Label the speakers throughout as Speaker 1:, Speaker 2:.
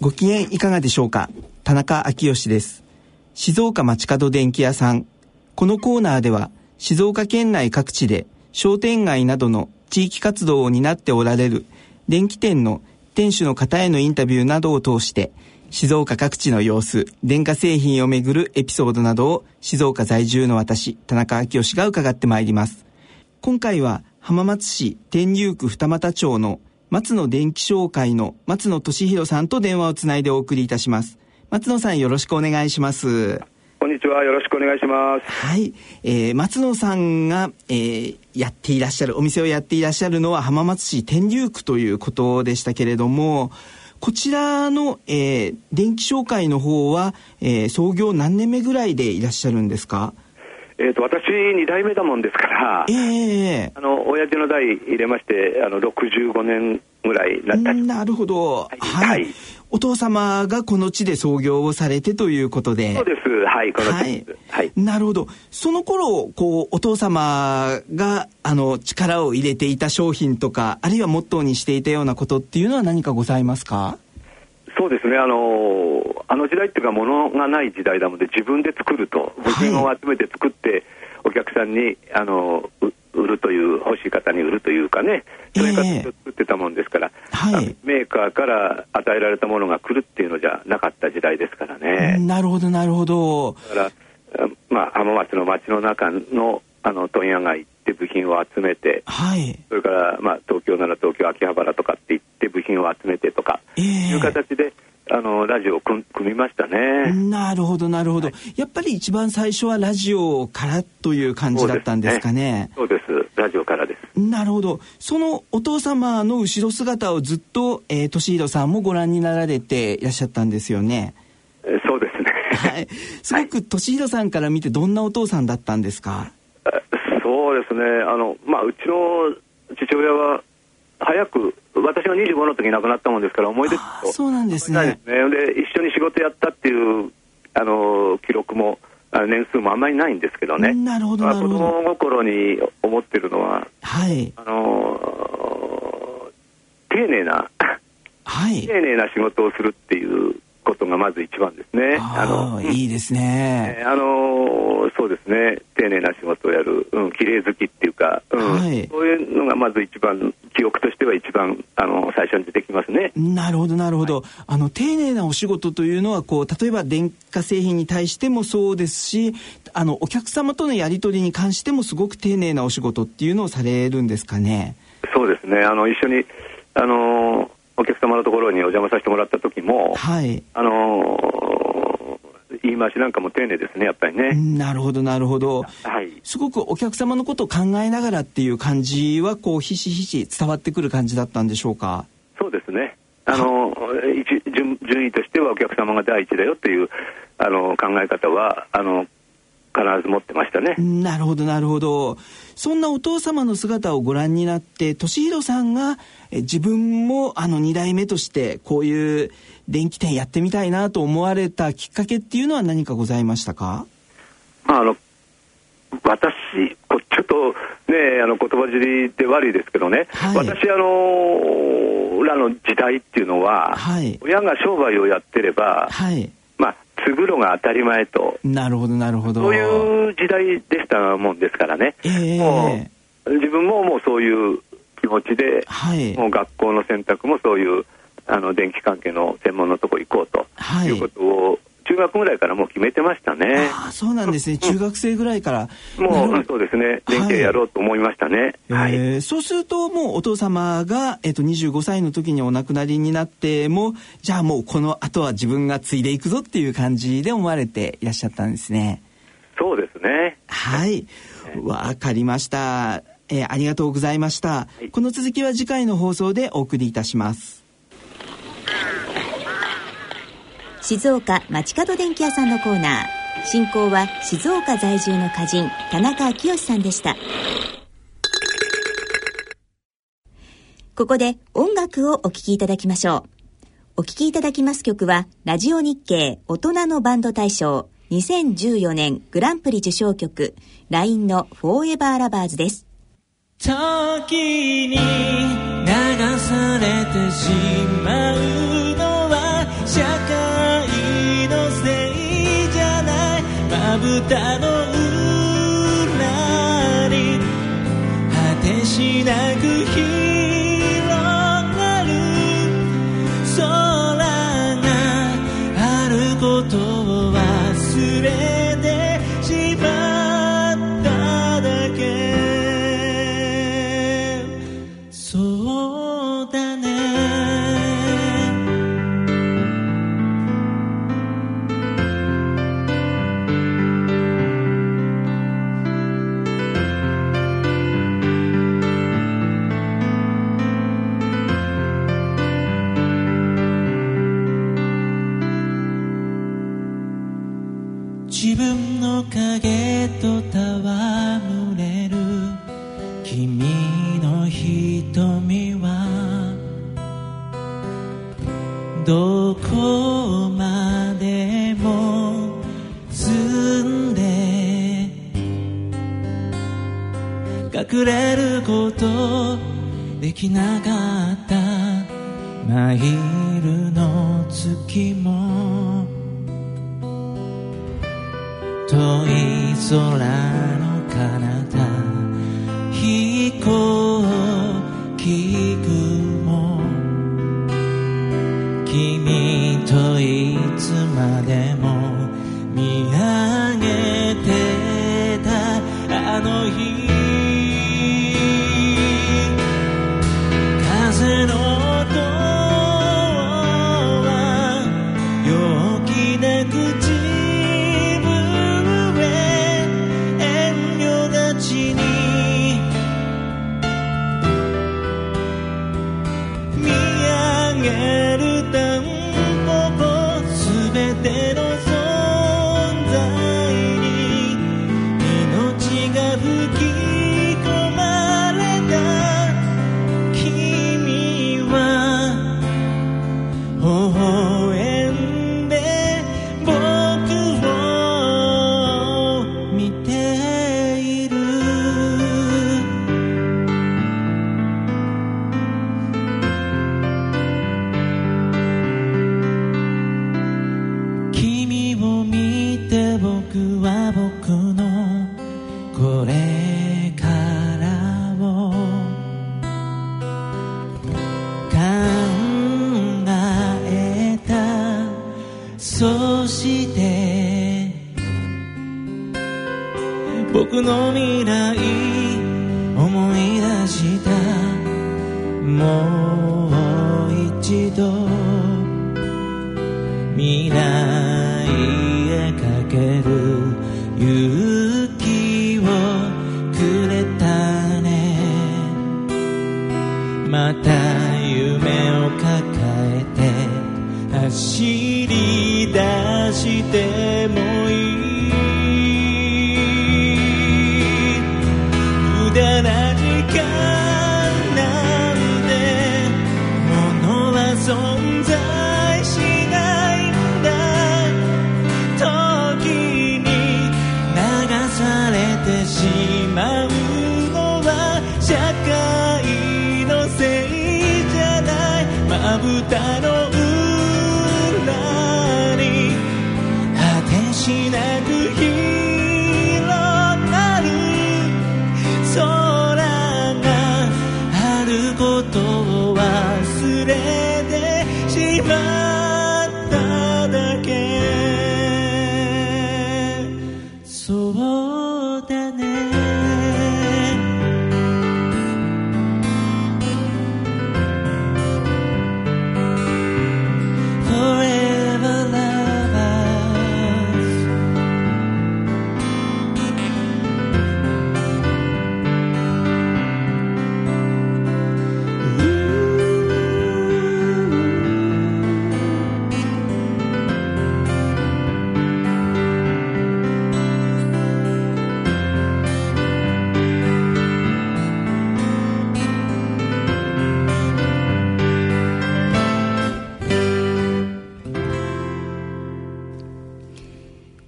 Speaker 1: ご機嫌いかがでしょうか？田中昭義です。静岡町角電気屋さん。このコーナーでは、静岡県内各地で商店街などの地域活動を担っておられる電気店の店主の方へのインタビューなどを通して、静岡各地の様子、電化製品をめぐるエピソードなどを静岡在住の私、田中昭義が伺ってまいります。今回は浜松市天竜区二俣町の松野電気商会の松野俊弘さんと電話をつないでお送りいたします。松野さんよろしくお願いします。
Speaker 2: こんにちは。よろしくお願いします。
Speaker 1: はい。えー、松野さんが、えー、やっていらっしゃる、お店をやっていらっしゃるのは浜松市天竜区ということでしたけれども、こちらの、えー、電気商会の方は、えー、創業何年目ぐらいでいらっしゃるんですか？
Speaker 2: えーと、私、2代目だもんですから、
Speaker 1: えー、
Speaker 2: あの親父の代入れましてあの65年ぐらいなった。
Speaker 1: なるほど、はい、はい、お父様がこの地で創業をされてということで。
Speaker 2: そうです。はい。この地です、はい、
Speaker 1: なるほど。その頃こうお父様があの力を入れていた商品とかあるいはモットーにしていたようなことっていうのは何かございますか？
Speaker 2: そうですね。あのあの時代っていうか物がない時代なので自分で作ると部品を集めて作って、お客さんにあの売るという欲しい方に売るというかねそういう形を作ってたもんですから、えーはい、メーカーから与えられたものが来るっていうのじゃなかった時代ですからね。
Speaker 1: なるほどなるほど。
Speaker 2: だからまあ浜松の町の中のあの問屋街って部品を集めて、
Speaker 1: はい、
Speaker 2: それから、まあ、東京なら東京秋葉原とかって言って部品を集めてとか、えー、いう形であのラジオを組みましたね。
Speaker 1: なるほどなるほど、はい、やっぱり一番最初はラジオからという感じだったんですかね。
Speaker 2: そうです、ね、ラジオからです。
Speaker 1: なるほど。そのお父様の後ろ姿をずっと、えー、敏弘さんもご覧になられていらっしゃったんですよね。
Speaker 2: えー、そうですね。
Speaker 1: はい。すごく敏弘さんから見てどんなお父さんだったんですか、
Speaker 2: そうですね。あのまあうちの父親は早く私が25の時に亡くなったもんですから思い出と。
Speaker 1: そうなんですね。
Speaker 2: ですね。で一緒に仕事やったっていうあの記録も年数もあんまりないんですけどね。
Speaker 1: なるほどなるほど、
Speaker 2: まあ、子供心に思ってるのは、
Speaker 1: はい、
Speaker 2: あの丁寧な、
Speaker 1: はい、
Speaker 2: 丁寧な仕事をするっていうことがまず一番ですね。
Speaker 1: あのいいですね。
Speaker 2: あのそうですね。丁寧な仕事をやる、うん、綺麗好きっていうか、うん、はい、そういうのがまず一番記憶としては一番あの最初に出てきますね。
Speaker 1: なるほどなるほど。はい、あの丁寧なお仕事というのはこう例えば電化製品に対してもそうですし、あのお客様とのやり取りに関してもすごく丁寧なお仕事っていうのをされるんですかね？
Speaker 2: そうですね。あの一緒にあのお客様のところにお邪魔させてもらった時も、
Speaker 1: はい、
Speaker 2: あの言い回しなんかも丁寧ですねやっぱりね。
Speaker 1: なるほどなるほど、
Speaker 2: はい、
Speaker 1: すごくお客様のことを考えながらっていう感じはこうひしひし伝わってくる感じだったんでしょうか？
Speaker 2: そうですね。あの順順位としてはお客様が第一だよっていうあの考え方はあの必ず持ってましたね。
Speaker 1: なるほどなるほど。そんなお父様の姿をご覧になって敏弘さんが自分もあの2代目としてこういう電気店やってみたいなと思われたきっかけっていうのは何かございましたか、
Speaker 2: まあ、あの私こちょっとねあの言葉尻で悪いですけどね、はい、私あのらの時代っていうのは、
Speaker 1: はい、
Speaker 2: 親が商売をやってれば、
Speaker 1: はい、
Speaker 2: まあ継ぐのが当たり前と
Speaker 1: なるほどなるほど
Speaker 2: そういう時代でしたもんですからね、
Speaker 1: えー、
Speaker 2: もう自分ももうそういう気持ちで、
Speaker 1: はい、
Speaker 2: もう学校の選択もそういうあの電気関係の専門のとこ行こうと、はい、いうことを学ぐらいからもう決めてましたね。
Speaker 1: あそうなんですね。中学生ぐらいから。
Speaker 2: もう、そうですね。電気やろうと思いましたね。
Speaker 1: はい。えー、そうすると、もうお父様が、えっ、ー、と、25歳の時にお亡くなりになっても、じゃあもうこの後は自分が継いでいくぞっていう感じで思われていらっしゃったんですね。
Speaker 2: そうですね。
Speaker 1: はい。わかりました。えー、ありがとうございました、はい、この続きは次回の放送でお送りいたします
Speaker 3: 静岡街角でんき屋さんのコーナー。進行は静岡在住の歌人田中昭義さんでした。ここで音楽をお聴きいただきましょう。お聴きいただきます曲はラジオ日経大人のバンド大賞2014年グランプリ受賞曲 LINE のフォーエバーラバーズです。
Speaker 4: 時に流されてしまう。ないまぶたの裏に果てしなく広隠れることできなかったマイルの月も遠い空の彼方の未来思い出したもう一度未来まぶたの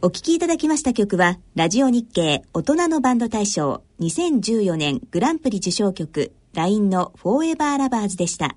Speaker 3: お聴きいただきました曲は、ラジオ日経大人のバンド大賞2014年グランプリ受賞曲、LINE のフォーエバーラバーズでした。